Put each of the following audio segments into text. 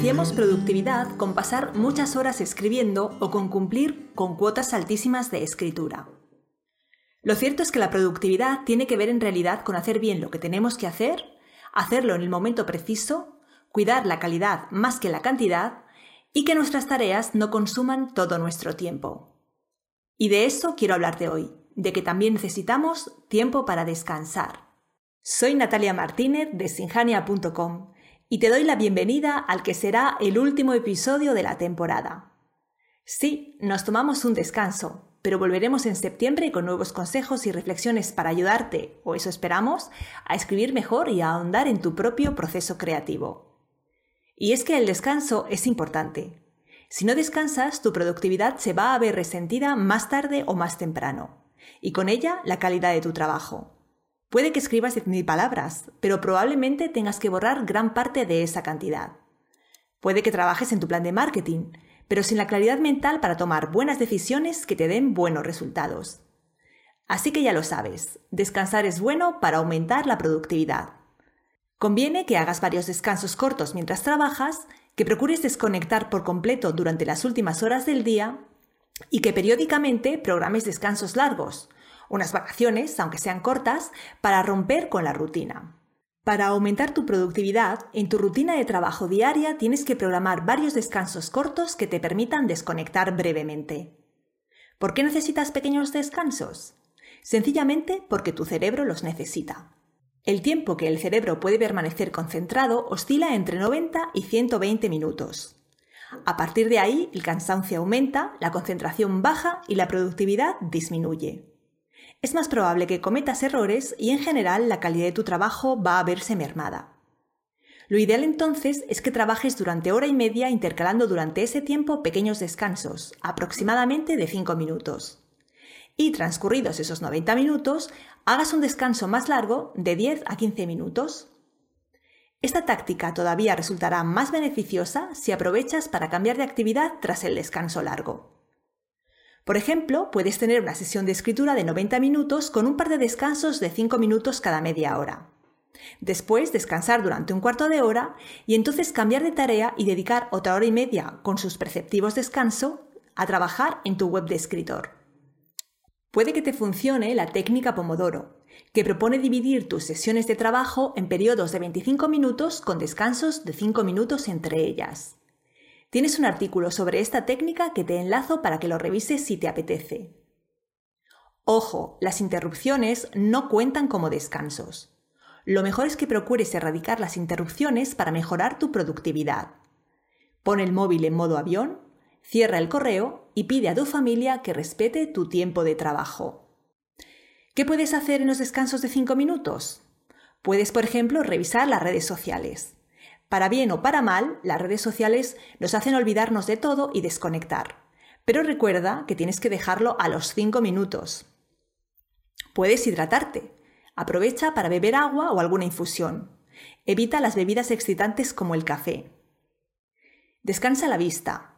Asociamos productividad con pasar muchas horas escribiendo o con cumplir con cuotas altísimas de escritura. Lo cierto es que la productividad tiene que ver en realidad con hacer bien lo que tenemos que hacer, hacerlo en el momento preciso, cuidar la calidad más que la cantidad y que nuestras tareas no consuman todo nuestro tiempo. Y de eso quiero hablarte hoy, de que también necesitamos tiempo para descansar. Soy Natalia Martínez de sinjania.com y te doy la bienvenida al que será el último episodio de la temporada. Sí, nos tomamos un descanso, pero volveremos en septiembre con nuevos consejos y reflexiones para ayudarte, o eso esperamos, a escribir mejor y a ahondar en tu propio proceso creativo. Y es que el descanso es importante. Si no descansas, tu productividad se va a ver resentida más tarde o más temprano, y con ella la calidad de tu trabajo. Puede que escribas 10.000 palabras, pero probablemente tengas que borrar gran parte de esa cantidad. Puede que trabajes en tu plan de marketing, pero sin la claridad mental para tomar buenas decisiones que te den buenos resultados. Así que ya lo sabes, descansar es bueno para aumentar la productividad. Conviene que hagas varios descansos cortos mientras trabajas, que procures desconectar por completo durante las últimas horas del día y que periódicamente programes descansos largos, unas vacaciones, aunque sean cortas, para romper con la rutina. Para aumentar tu productividad, en tu rutina de trabajo diaria tienes que programar varios descansos cortos que te permitan desconectar brevemente. ¿Por qué necesitas pequeños descansos? Sencillamente porque tu cerebro los necesita. El tiempo que el cerebro puede permanecer concentrado oscila entre 90 y 120 minutos. A partir de ahí, el cansancio aumenta, la concentración baja y la productividad disminuye es más probable que cometas errores y en general la calidad de tu trabajo va a verse mermada. Lo ideal entonces es que trabajes durante hora y media intercalando durante ese tiempo pequeños descansos, aproximadamente de 5 minutos. Y transcurridos esos 90 minutos, hagas un descanso más largo de 10 a 15 minutos. Esta táctica todavía resultará más beneficiosa si aprovechas para cambiar de actividad tras el descanso largo. Por ejemplo, puedes tener una sesión de escritura de 90 minutos con un par de descansos de 5 minutos cada media hora. Después descansar durante un cuarto de hora y entonces cambiar de tarea y dedicar otra hora y media con sus perceptivos descanso a trabajar en tu web de escritor. Puede que te funcione la técnica Pomodoro, que propone dividir tus sesiones de trabajo en periodos de 25 minutos con descansos de 5 minutos entre ellas. Tienes un artículo sobre esta técnica que te enlazo para que lo revises si te apetece. Ojo, las interrupciones no cuentan como descansos. Lo mejor es que procures erradicar las interrupciones para mejorar tu productividad. Pon el móvil en modo avión, cierra el correo y pide a tu familia que respete tu tiempo de trabajo. ¿Qué puedes hacer en los descansos de 5 minutos? Puedes, por ejemplo, revisar las redes sociales. Para bien o para mal, las redes sociales nos hacen olvidarnos de todo y desconectar. Pero recuerda que tienes que dejarlo a los 5 minutos. Puedes hidratarte. Aprovecha para beber agua o alguna infusión. Evita las bebidas excitantes como el café. Descansa la vista.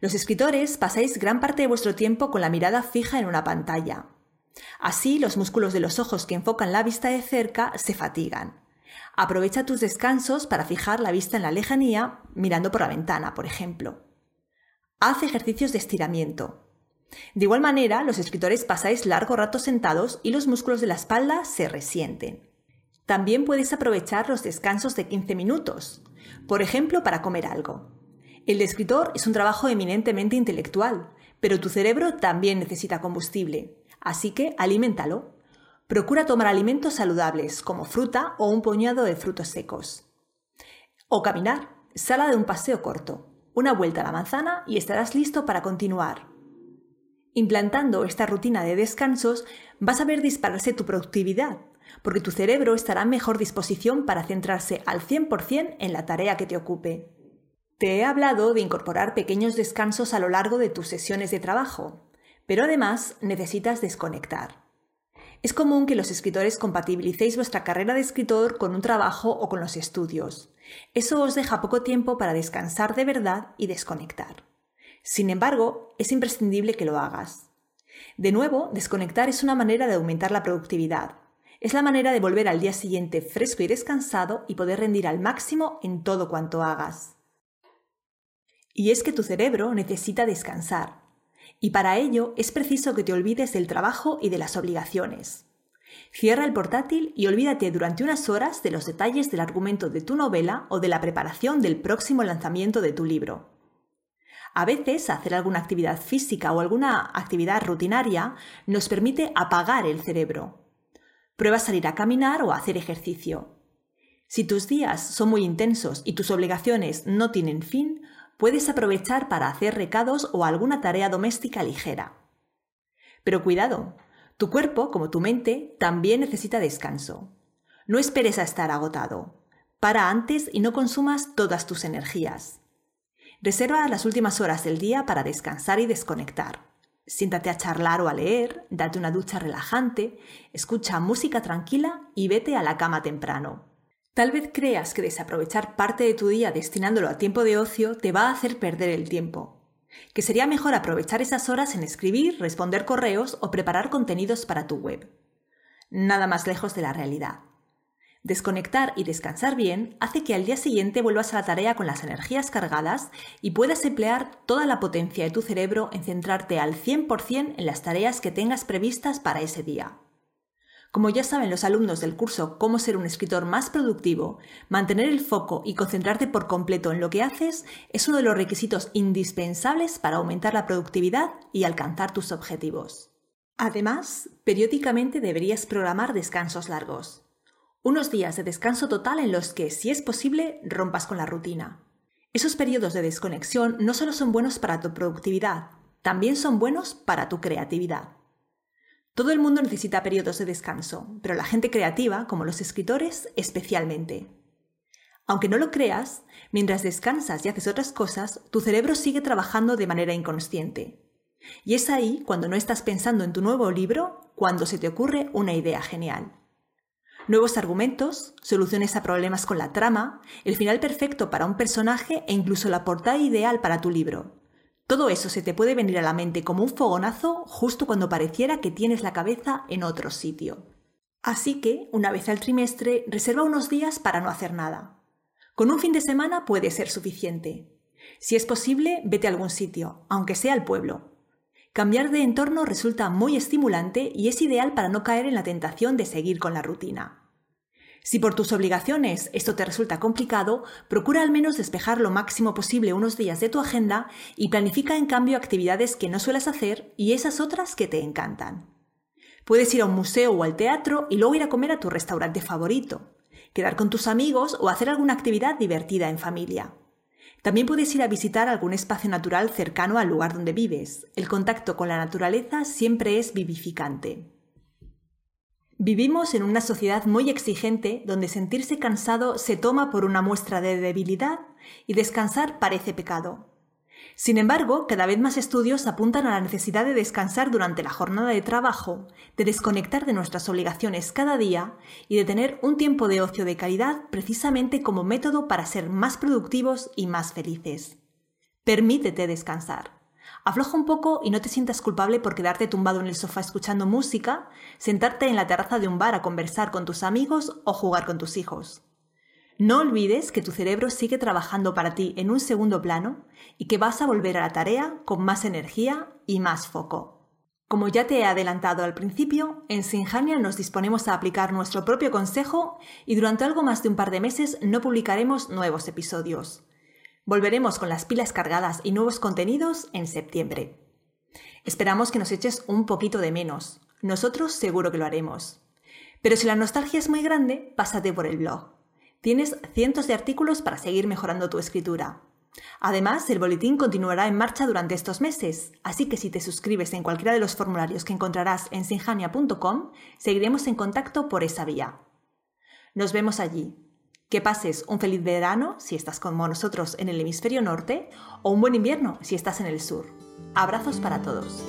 Los escritores pasáis gran parte de vuestro tiempo con la mirada fija en una pantalla. Así los músculos de los ojos que enfocan la vista de cerca se fatigan. Aprovecha tus descansos para fijar la vista en la lejanía mirando por la ventana, por ejemplo. Haz ejercicios de estiramiento. De igual manera, los escritores pasáis largo rato sentados y los músculos de la espalda se resienten. También puedes aprovechar los descansos de 15 minutos, por ejemplo, para comer algo. El escritor es un trabajo eminentemente intelectual, pero tu cerebro también necesita combustible, así que aliméntalo. Procura tomar alimentos saludables como fruta o un puñado de frutos secos. O caminar. Sala de un paseo corto. Una vuelta a la manzana y estarás listo para continuar. Implantando esta rutina de descansos vas a ver dispararse tu productividad, porque tu cerebro estará en mejor disposición para centrarse al 100% en la tarea que te ocupe. Te he hablado de incorporar pequeños descansos a lo largo de tus sesiones de trabajo, pero además necesitas desconectar. Es común que los escritores compatibilicéis vuestra carrera de escritor con un trabajo o con los estudios. Eso os deja poco tiempo para descansar de verdad y desconectar. Sin embargo, es imprescindible que lo hagas. De nuevo, desconectar es una manera de aumentar la productividad. Es la manera de volver al día siguiente fresco y descansado y poder rendir al máximo en todo cuanto hagas. Y es que tu cerebro necesita descansar. Y para ello es preciso que te olvides del trabajo y de las obligaciones. Cierra el portátil y olvídate durante unas horas de los detalles del argumento de tu novela o de la preparación del próximo lanzamiento de tu libro. A veces hacer alguna actividad física o alguna actividad rutinaria nos permite apagar el cerebro. Prueba salir a caminar o a hacer ejercicio. Si tus días son muy intensos y tus obligaciones no tienen fin, puedes aprovechar para hacer recados o alguna tarea doméstica ligera. Pero cuidado, tu cuerpo, como tu mente, también necesita descanso. No esperes a estar agotado. Para antes y no consumas todas tus energías. Reserva las últimas horas del día para descansar y desconectar. Siéntate a charlar o a leer, date una ducha relajante, escucha música tranquila y vete a la cama temprano. Tal vez creas que desaprovechar parte de tu día destinándolo a tiempo de ocio te va a hacer perder el tiempo, que sería mejor aprovechar esas horas en escribir, responder correos o preparar contenidos para tu web. Nada más lejos de la realidad. Desconectar y descansar bien hace que al día siguiente vuelvas a la tarea con las energías cargadas y puedas emplear toda la potencia de tu cerebro en centrarte al 100% en las tareas que tengas previstas para ese día. Como ya saben los alumnos del curso Cómo ser un escritor más productivo, mantener el foco y concentrarte por completo en lo que haces es uno de los requisitos indispensables para aumentar la productividad y alcanzar tus objetivos. Además, periódicamente deberías programar descansos largos. Unos días de descanso total en los que, si es posible, rompas con la rutina. Esos periodos de desconexión no solo son buenos para tu productividad, también son buenos para tu creatividad. Todo el mundo necesita periodos de descanso, pero la gente creativa, como los escritores, especialmente. Aunque no lo creas, mientras descansas y haces otras cosas, tu cerebro sigue trabajando de manera inconsciente. Y es ahí, cuando no estás pensando en tu nuevo libro, cuando se te ocurre una idea genial. Nuevos argumentos, soluciones a problemas con la trama, el final perfecto para un personaje e incluso la portada ideal para tu libro. Todo eso se te puede venir a la mente como un fogonazo justo cuando pareciera que tienes la cabeza en otro sitio. Así que, una vez al trimestre, reserva unos días para no hacer nada. Con un fin de semana puede ser suficiente. Si es posible, vete a algún sitio, aunque sea al pueblo. Cambiar de entorno resulta muy estimulante y es ideal para no caer en la tentación de seguir con la rutina. Si por tus obligaciones esto te resulta complicado, procura al menos despejar lo máximo posible unos días de tu agenda y planifica en cambio actividades que no suelas hacer y esas otras que te encantan. Puedes ir a un museo o al teatro y luego ir a comer a tu restaurante favorito, quedar con tus amigos o hacer alguna actividad divertida en familia. También puedes ir a visitar algún espacio natural cercano al lugar donde vives. El contacto con la naturaleza siempre es vivificante. Vivimos en una sociedad muy exigente donde sentirse cansado se toma por una muestra de debilidad y descansar parece pecado. Sin embargo, cada vez más estudios apuntan a la necesidad de descansar durante la jornada de trabajo, de desconectar de nuestras obligaciones cada día y de tener un tiempo de ocio de calidad precisamente como método para ser más productivos y más felices. Permítete descansar. Afloja un poco y no te sientas culpable por quedarte tumbado en el sofá escuchando música, sentarte en la terraza de un bar a conversar con tus amigos o jugar con tus hijos. No olvides que tu cerebro sigue trabajando para ti en un segundo plano y que vas a volver a la tarea con más energía y más foco. Como ya te he adelantado al principio, en Sinjania nos disponemos a aplicar nuestro propio consejo y durante algo más de un par de meses no publicaremos nuevos episodios. Volveremos con las pilas cargadas y nuevos contenidos en septiembre. Esperamos que nos eches un poquito de menos. Nosotros seguro que lo haremos. Pero si la nostalgia es muy grande, pásate por el blog. Tienes cientos de artículos para seguir mejorando tu escritura. Además, el boletín continuará en marcha durante estos meses, así que si te suscribes en cualquiera de los formularios que encontrarás en sinjania.com, seguiremos en contacto por esa vía. Nos vemos allí. Que pases un feliz verano si estás como nosotros en el hemisferio norte o un buen invierno si estás en el sur. Abrazos para todos.